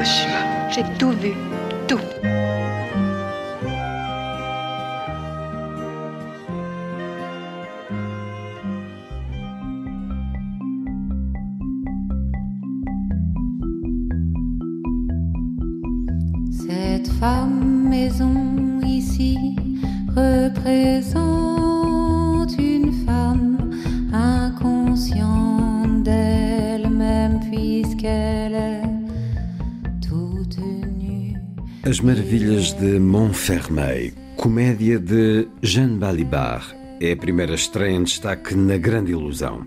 Hiroshima. J'ai tout vu, tout. Cette femme maison ici représente As Maravilhas de Montfermeil, comédia de Jeanne Balibar, é a primeira estreia em destaque na Grande Ilusão.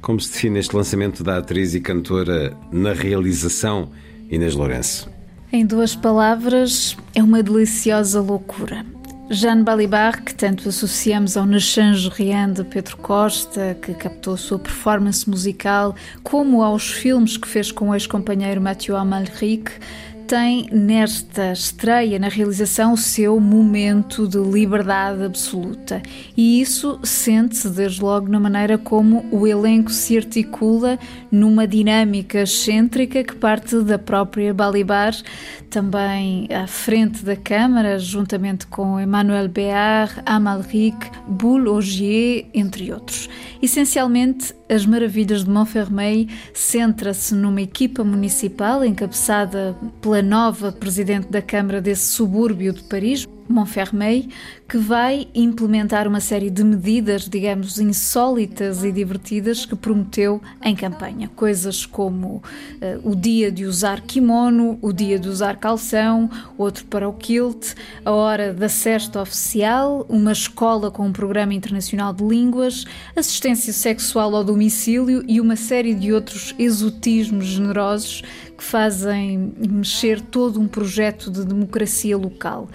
Como se define este lançamento da atriz e cantora na realização Inês Lourenço? Em duas palavras, é uma deliciosa loucura. Jeanne Balibar, que tanto associamos ao Nechange Rien de Pedro Costa, que captou a sua performance musical, como aos filmes que fez com o ex-companheiro Mathieu Amalric, tem nesta estreia na realização o seu momento de liberdade absoluta. E isso sente-se desde logo na maneira como o elenco se articula numa dinâmica excêntrica que parte da própria Balibar, também à frente da Câmara, juntamente com Emmanuel Béard, Amalric, Boule entre outros. Essencialmente, As Maravilhas de Montfermeil centra-se numa equipa municipal encabeçada pela nova presidente da Câmara desse subúrbio de Paris, Montfermeil, que vai implementar uma série de medidas, digamos, insólitas e divertidas que prometeu em campanha. Coisas como uh, o dia de usar kimono, o dia de usar calção, outro para o kilt, a hora da cesta oficial, uma escola com um programa internacional de línguas, assistência sexual ao domicílio e uma série de outros exotismos generosos que fazem mexer todo um projeto de democracia local.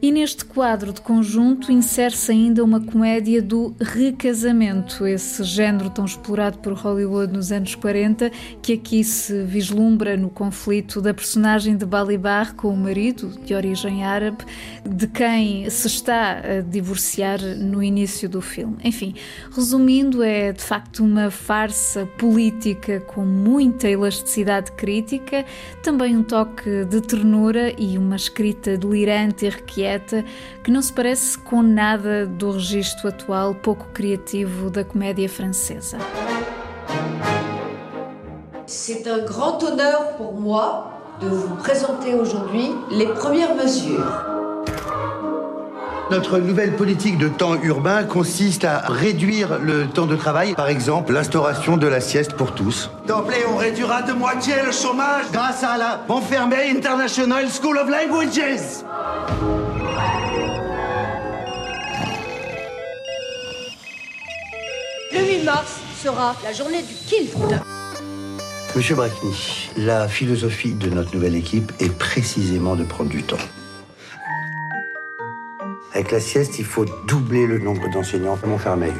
E neste quadro de conjunto insere-se ainda uma comédia do recasamento, esse género tão explorado por Hollywood nos anos 40, que aqui se vislumbra no conflito da personagem de Balibar com o marido, de origem árabe, de quem se está a divorciar no início do filme. Enfim, resumindo, é de facto uma farsa política com muita elasticidade crítica, também um toque de ternura e uma escrita delirante e que não se parece com nada do registro atual pouco criativo da comédia francesa. C'est un grand honneur pour moi de vous présenter aujourd'hui les premières mesures. Notre nouvelle politique de temps urbain consiste à réduire le temps de travail, par exemple l'instauration de la sieste pour tous. D'emblée, on réduira de moitié le chômage grâce à la Montfermeil International School of Languages. Mars sera la journée du kilt. Monsieur Brackny, la philosophie de notre nouvelle équipe est précisément de prendre du temps. Avec la sieste, il faut doubler le nombre d'enseignants à Montfermeil.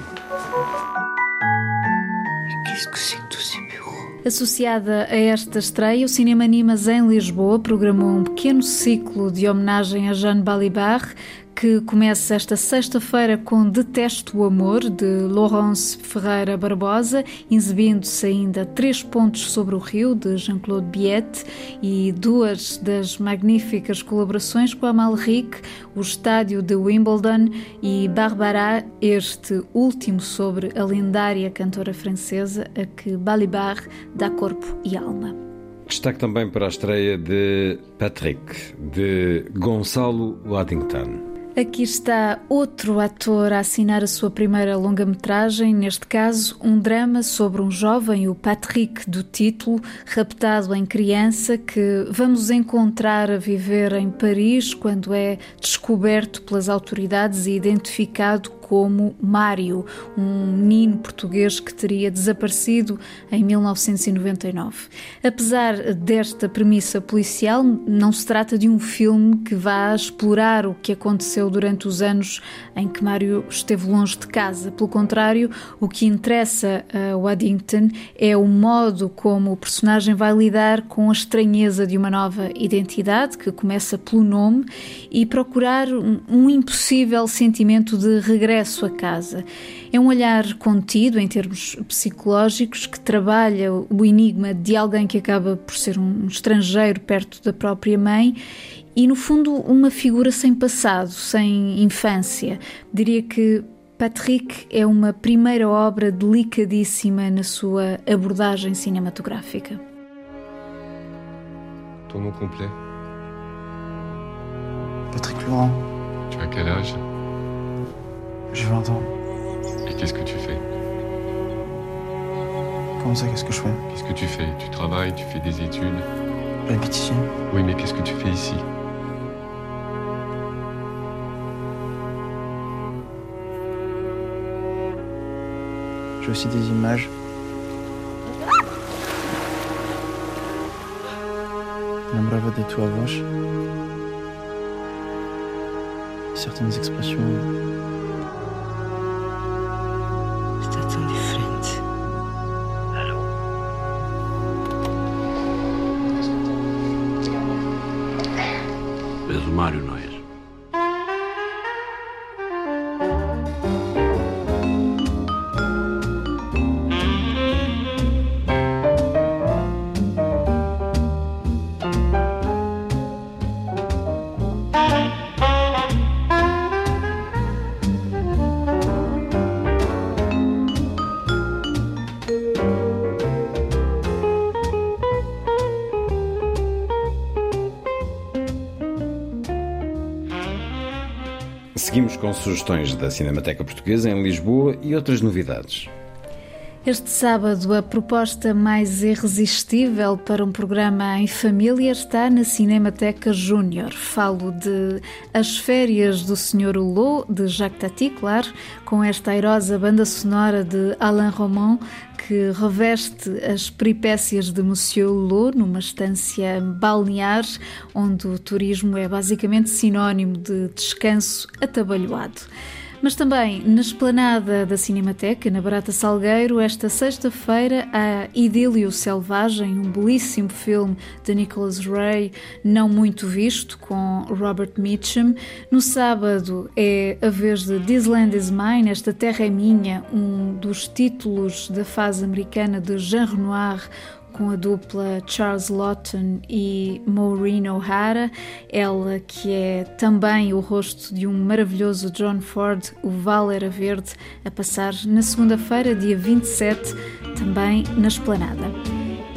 Qu'est-ce que c'est que tous ces bureaux? Associada a esta estreia, o Cinema Animas em Lisboa programou um pequeno ciclo de homenagem a Jeanne Balibar, que começa esta sexta-feira com Detesto o Amor, de Laurence Ferreira Barbosa, exibindo-se ainda Três Pontos sobre o Rio, de Jean-Claude Biette, e duas das magníficas colaborações com a Malric, o Estádio de Wimbledon e Barbara, este último sobre a lendária cantora francesa a que Balibar dá corpo e alma. Destaque também para a estreia de Patrick, de Gonçalo Waddington. Aqui está outro ator a assinar a sua primeira longa-metragem, neste caso, um drama sobre um jovem, o Patrick do título, raptado em criança, que vamos encontrar a viver em Paris quando é descoberto pelas autoridades e identificado como Mário, um menino português que teria desaparecido em 1999. Apesar desta premissa policial, não se trata de um filme que vá explorar o que aconteceu durante os anos em que Mário esteve longe de casa. Pelo contrário, o que interessa a Waddington é o modo como o personagem vai lidar com a estranheza de uma nova identidade, que começa pelo nome, e procurar um, um impossível sentimento de regresso a casa. É um olhar contido em termos psicológicos que trabalha o enigma de alguém que acaba por ser um estrangeiro perto da própria mãe e, no fundo, uma figura sem passado, sem infância. Diria que Patrick é uma primeira obra delicadíssima na sua abordagem cinematográfica. Ton nom complet Patrick Laurent. Tu as quel âge J'ai 20 ans. Et qu'est-ce que tu fais Comment ça, qu'est-ce que je fais Qu'est-ce que tu fais? Tu travailles, tu fais des études J'habite ici. Oui, mais qu'est-ce que tu fais ici? J'ai aussi des images. Lembrava de tua voz. Certaines expressions. Seguimos com sugestões da Cinemateca Portuguesa em Lisboa e outras novidades. Este sábado, a proposta mais irresistível para um programa em família está na Cinemateca Júnior. Falo de As Férias do Senhor Hulot, de Jacques Tati, claro, com esta airosa banda sonora de Alain Roman, que reveste as peripécias de Monsieur Hulot numa estância balnear, onde o turismo é basicamente sinónimo de descanso atabalhoado. Mas também na esplanada da Cinemateca, na Barata Salgueiro, esta sexta-feira, há Idílio Selvagem, um belíssimo filme de Nicholas Ray, não muito visto, com Robert Mitchum. No sábado é a vez de This Land Is Mine, Esta Terra é Minha, um dos títulos da fase americana de Jean Renoir, com a dupla Charles Lawton e Maureen O'Hara, ela que é também o rosto de um maravilhoso John Ford, o Val Era Verde, a passar na segunda-feira, dia 27, também na Esplanada.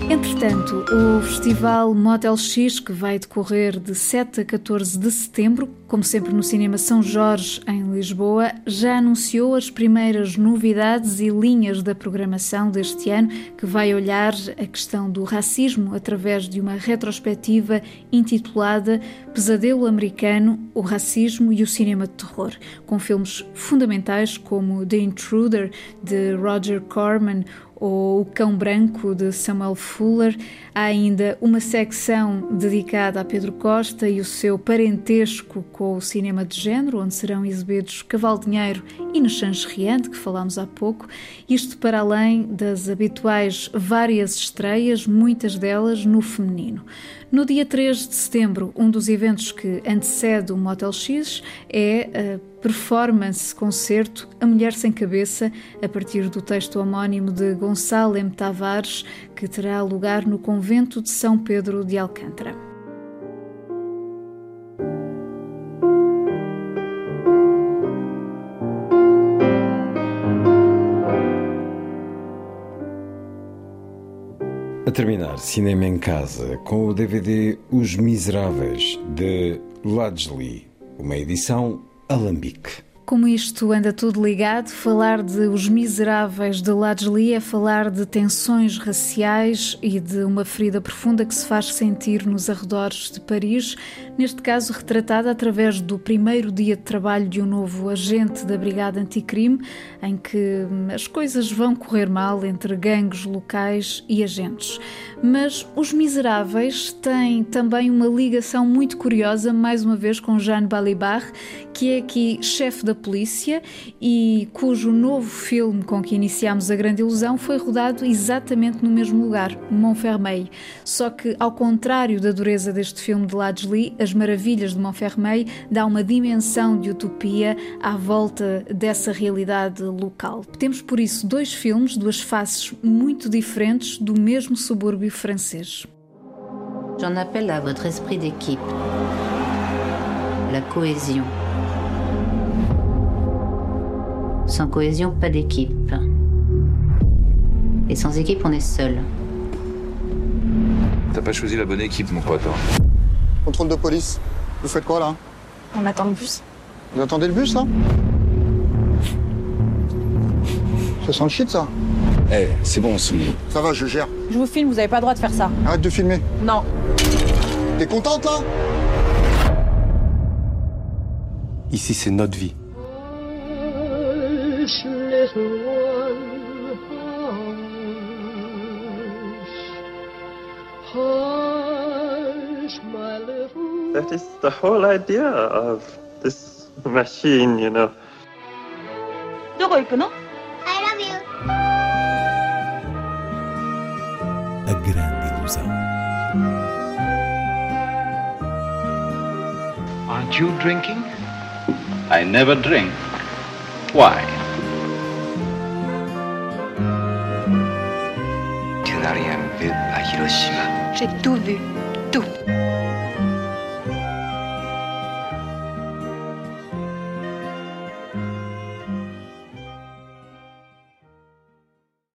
Entretanto, o Festival Motel X, que vai decorrer de 7 a 14 de setembro, como sempre no Cinema São Jorge, em Lisboa, já anunciou as primeiras novidades e linhas da programação deste ano, que vai olhar a questão do racismo através de uma retrospectiva intitulada Pesadelo Americano, o Racismo e o Cinema de Terror, com filmes fundamentais como The Intruder, de Roger Corman, ou O Cão Branco de Samuel Fuller. Há ainda uma secção dedicada a Pedro Costa e o seu parentesco com o cinema de género, onde serão exibidos Cavalo Dinheiro e Nechange Riante, que falámos há pouco. Isto para além das habituais várias estreias, muitas delas no feminino. No dia 3 de setembro, um dos eventos que antecede o Motel X é a performance concerto A Mulher Sem Cabeça, a partir do texto homónimo de Gonçalo M. Tavares, que terá lugar no convento de São Pedro de Alcântara. A terminar, cinema em casa, com o DVD Os Miseráveis, de Ladsley, uma edição alambique. Como isto anda tudo ligado. Falar de Os Miseráveis de Ladjli é falar de tensões raciais e de uma ferida profunda que se faz sentir nos arredores de Paris, neste caso retratada através do primeiro dia de trabalho de um novo agente da Brigada Anticrime, em que as coisas vão correr mal entre gangues locais e agentes. Mas Os Miseráveis têm também uma ligação muito curiosa, mais uma vez, com Jeanne Balibar, que é aqui chefe da polícia e cujo novo filme com que iniciámos a grande ilusão foi rodado exatamente no mesmo lugar, Montfermeil. Só que, ao contrário da dureza deste filme de Ladjli, As Maravilhas de Montfermeil dá uma dimensão de utopia à volta dessa realidade local. Temos por isso dois filmes, duas faces muito diferentes do mesmo subúrbio francês. J'en appelle à votre esprit d'équipe, la cohésion. Sans cohésion, pas d'équipe. Et sans équipe, on est seul. T'as pas choisi la bonne équipe, mon pote. Hein. Contrôle de police. Vous faites quoi là? On attend le bus. Vous attendez le bus là Ça sent le shit ça Eh, c'est bon, Ça va, je gère. Je vous filme, vous avez pas le droit de faire ça. Arrête de filmer. Non. T'es contente là? Ici, c'est notre vie. Hush, little one, hush. Hush, my little That is the whole idea of this machine, you know. A grande ilusão. Aren't you drinking? I never drink. Why? Tu n'as rien vu à Hiroshima. J'ai tout vu.